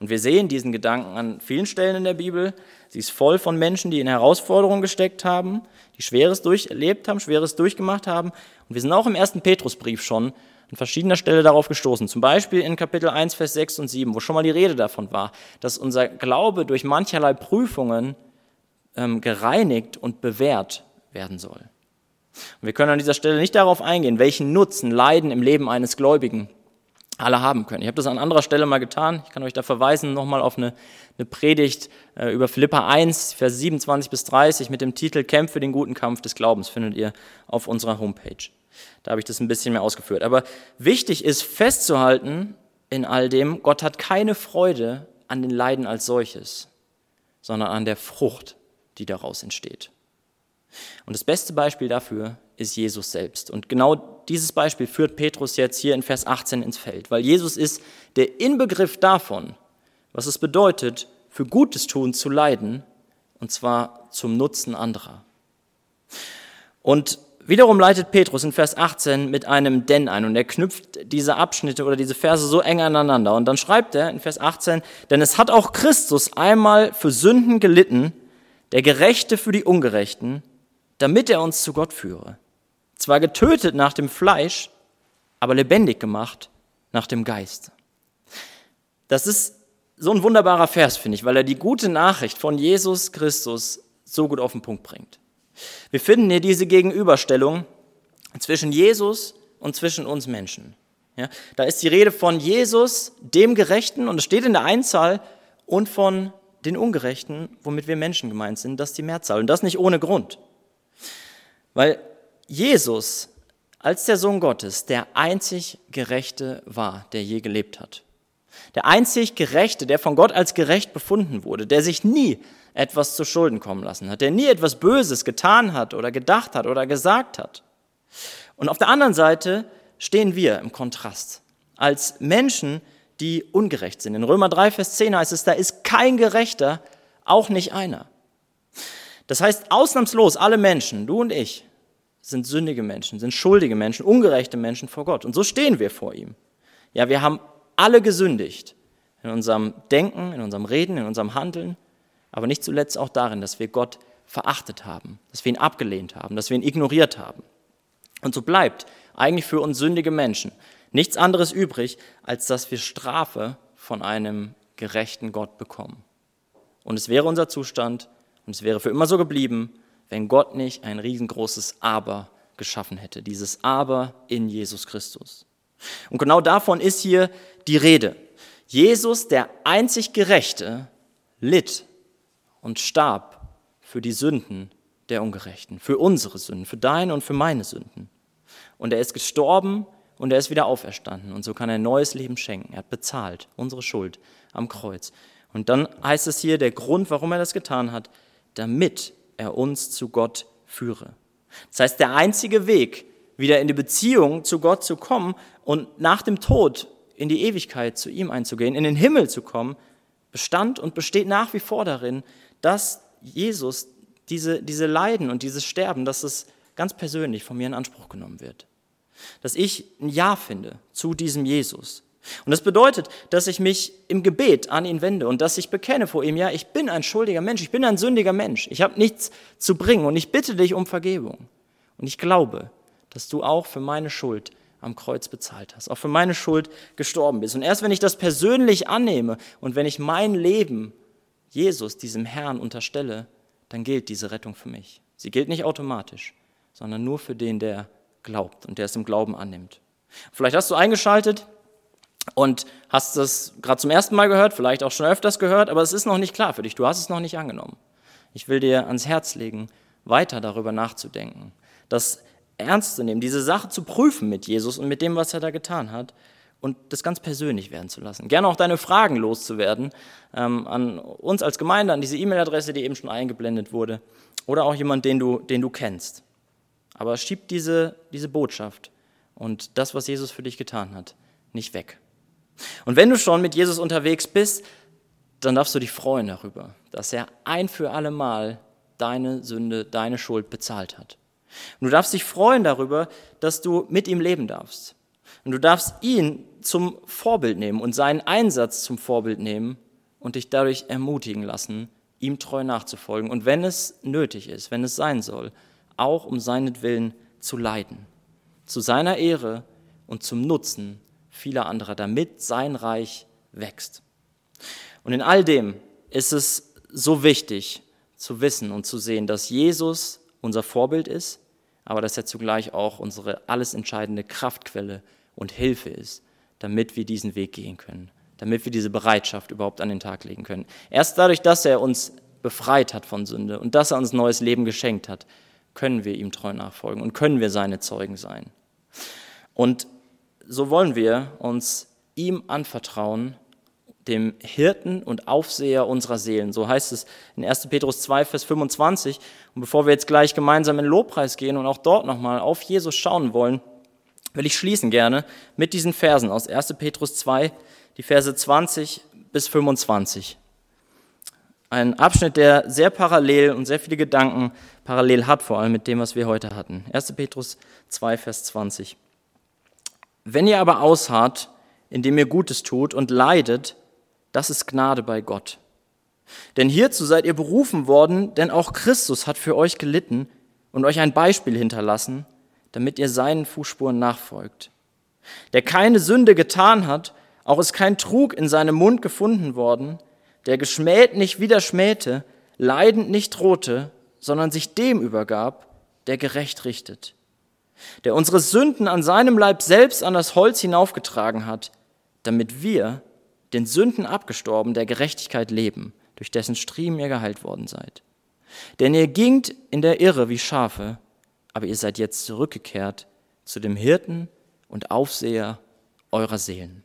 Und wir sehen diesen Gedanken an vielen Stellen in der Bibel. Sie ist voll von Menschen, die in Herausforderungen gesteckt haben, die Schweres durcherlebt haben, Schweres durchgemacht haben. Und wir sind auch im ersten Petrusbrief schon an verschiedener Stelle darauf gestoßen. Zum Beispiel in Kapitel 1, Vers 6 und 7, wo schon mal die Rede davon war, dass unser Glaube durch mancherlei Prüfungen ähm, gereinigt und bewährt werden soll. Und wir können an dieser Stelle nicht darauf eingehen, welchen Nutzen Leiden im Leben eines Gläubigen alle haben können. Ich habe das an anderer Stelle mal getan. Ich kann euch da verweisen nochmal auf eine, eine Predigt äh, über Philippa 1, Vers 27 bis 30 mit dem Titel Kämpfe den guten Kampf des Glaubens, findet ihr auf unserer Homepage. Da habe ich das ein bisschen mehr ausgeführt. Aber wichtig ist festzuhalten in all dem, Gott hat keine Freude an den Leiden als solches, sondern an der Frucht, die daraus entsteht. Und das beste Beispiel dafür ist Jesus selbst. Und genau dieses Beispiel führt Petrus jetzt hier in Vers 18 ins Feld, weil Jesus ist der Inbegriff davon, was es bedeutet, für Gutes tun zu leiden, und zwar zum Nutzen anderer. Und wiederum leitet Petrus in Vers 18 mit einem Denn ein und er knüpft diese Abschnitte oder diese Verse so eng aneinander. Und dann schreibt er in Vers 18, denn es hat auch Christus einmal für Sünden gelitten, der Gerechte für die Ungerechten, damit er uns zu Gott führe. Zwar getötet nach dem Fleisch, aber lebendig gemacht nach dem Geist. Das ist so ein wunderbarer Vers, finde ich, weil er die gute Nachricht von Jesus Christus so gut auf den Punkt bringt. Wir finden hier diese Gegenüberstellung zwischen Jesus und zwischen uns Menschen. Ja, da ist die Rede von Jesus, dem Gerechten, und es steht in der Einzahl, und von den Ungerechten, womit wir Menschen gemeint sind, das ist die Mehrzahl. Und das nicht ohne Grund. Weil Jesus als der Sohn Gottes der einzig Gerechte war, der je gelebt hat. Der einzig Gerechte, der von Gott als gerecht befunden wurde, der sich nie etwas zu Schulden kommen lassen hat, der nie etwas Böses getan hat oder gedacht hat oder gesagt hat. Und auf der anderen Seite stehen wir im Kontrast als Menschen, die ungerecht sind. In Römer 3, Vers 10 heißt es, da ist kein Gerechter, auch nicht einer. Das heißt, ausnahmslos alle Menschen, du und ich, sind sündige Menschen, sind schuldige Menschen, ungerechte Menschen vor Gott. Und so stehen wir vor ihm. Ja, wir haben alle gesündigt. In unserem Denken, in unserem Reden, in unserem Handeln, aber nicht zuletzt auch darin, dass wir Gott verachtet haben, dass wir ihn abgelehnt haben, dass wir ihn ignoriert haben. Und so bleibt eigentlich für uns sündige Menschen nichts anderes übrig, als dass wir Strafe von einem gerechten Gott bekommen. Und es wäre unser Zustand und es wäre für immer so geblieben, wenn Gott nicht ein riesengroßes Aber geschaffen hätte. Dieses Aber in Jesus Christus. Und genau davon ist hier die Rede. Jesus, der einzig Gerechte, litt und starb für die Sünden der Ungerechten, für unsere Sünden, für deine und für meine Sünden. Und er ist gestorben und er ist wieder auferstanden. Und so kann er ein neues Leben schenken. Er hat bezahlt unsere Schuld am Kreuz. Und dann heißt es hier, der Grund, warum er das getan hat, damit er uns zu Gott führe. Das heißt, der einzige Weg, wieder in die Beziehung zu Gott zu kommen und nach dem Tod in die Ewigkeit zu ihm einzugehen, in den Himmel zu kommen, bestand und besteht nach wie vor darin, dass Jesus diese, diese Leiden und dieses Sterben, dass es ganz persönlich von mir in Anspruch genommen wird. Dass ich ein Ja finde zu diesem Jesus. Und das bedeutet, dass ich mich im Gebet an ihn wende und dass ich bekenne vor ihm, ja, ich bin ein schuldiger Mensch, ich bin ein sündiger Mensch, ich habe nichts zu bringen und ich bitte dich um Vergebung. Und ich glaube, dass du auch für meine Schuld am Kreuz bezahlt hast, auch für meine Schuld gestorben bist. Und erst wenn ich das persönlich annehme und wenn ich mein Leben Jesus, diesem Herrn, unterstelle, dann gilt diese Rettung für mich. Sie gilt nicht automatisch, sondern nur für den, der glaubt und der es im Glauben annimmt. Vielleicht hast du eingeschaltet und hast das gerade zum ersten Mal gehört, vielleicht auch schon öfters gehört, aber es ist noch nicht klar für dich. Du hast es noch nicht angenommen. Ich will dir ans Herz legen, weiter darüber nachzudenken, das ernst zu nehmen, diese Sache zu prüfen mit Jesus und mit dem, was er da getan hat und das ganz persönlich werden zu lassen. Gerne auch deine Fragen loszuwerden ähm, an uns als Gemeinde, an diese E-Mail-Adresse, die eben schon eingeblendet wurde, oder auch jemand, den du, den du kennst. Aber schieb diese, diese Botschaft und das, was Jesus für dich getan hat, nicht weg. Und wenn du schon mit Jesus unterwegs bist, dann darfst du dich freuen darüber, dass er ein für alle Mal deine Sünde, deine Schuld bezahlt hat. Und du darfst dich freuen darüber, dass du mit ihm leben darfst. Und du darfst ihn zum Vorbild nehmen und seinen Einsatz zum Vorbild nehmen und dich dadurch ermutigen lassen, ihm treu nachzufolgen. Und wenn es nötig ist, wenn es sein soll, auch um seinetwillen zu leiden. Zu seiner Ehre und zum Nutzen vieler anderer, damit sein Reich wächst. Und in all dem ist es so wichtig zu wissen und zu sehen, dass Jesus unser Vorbild ist, aber dass er zugleich auch unsere alles entscheidende Kraftquelle und Hilfe ist, damit wir diesen Weg gehen können, damit wir diese Bereitschaft überhaupt an den Tag legen können. Erst dadurch, dass er uns befreit hat von Sünde und dass er uns neues Leben geschenkt hat, können wir ihm treu nachfolgen und können wir seine Zeugen sein. Und so wollen wir uns ihm anvertrauen, dem Hirten und Aufseher unserer Seelen. So heißt es in 1. Petrus 2, Vers 25. Und bevor wir jetzt gleich gemeinsam in Lobpreis gehen und auch dort nochmal auf Jesus schauen wollen, will ich schließen gerne mit diesen Versen aus 1. Petrus 2, die Verse 20 bis 25. Ein Abschnitt, der sehr parallel und sehr viele Gedanken parallel hat, vor allem mit dem, was wir heute hatten. 1. Petrus 2, Vers 20. Wenn ihr aber ausharrt, indem ihr Gutes tut und leidet, das ist Gnade bei Gott. Denn hierzu seid ihr berufen worden, denn auch Christus hat für euch gelitten und euch ein Beispiel hinterlassen, damit ihr seinen Fußspuren nachfolgt. Der keine Sünde getan hat, auch ist kein Trug in seinem Mund gefunden worden, der geschmäht nicht wieder schmähte, leidend nicht drohte, sondern sich dem übergab, der gerecht richtet. Der unsere Sünden an seinem Leib selbst an das Holz hinaufgetragen hat, damit wir den Sünden abgestorben, der Gerechtigkeit leben, durch dessen Striemen ihr geheilt worden seid. Denn ihr gingt in der Irre wie Schafe, aber ihr seid jetzt zurückgekehrt zu dem Hirten und Aufseher eurer Seelen.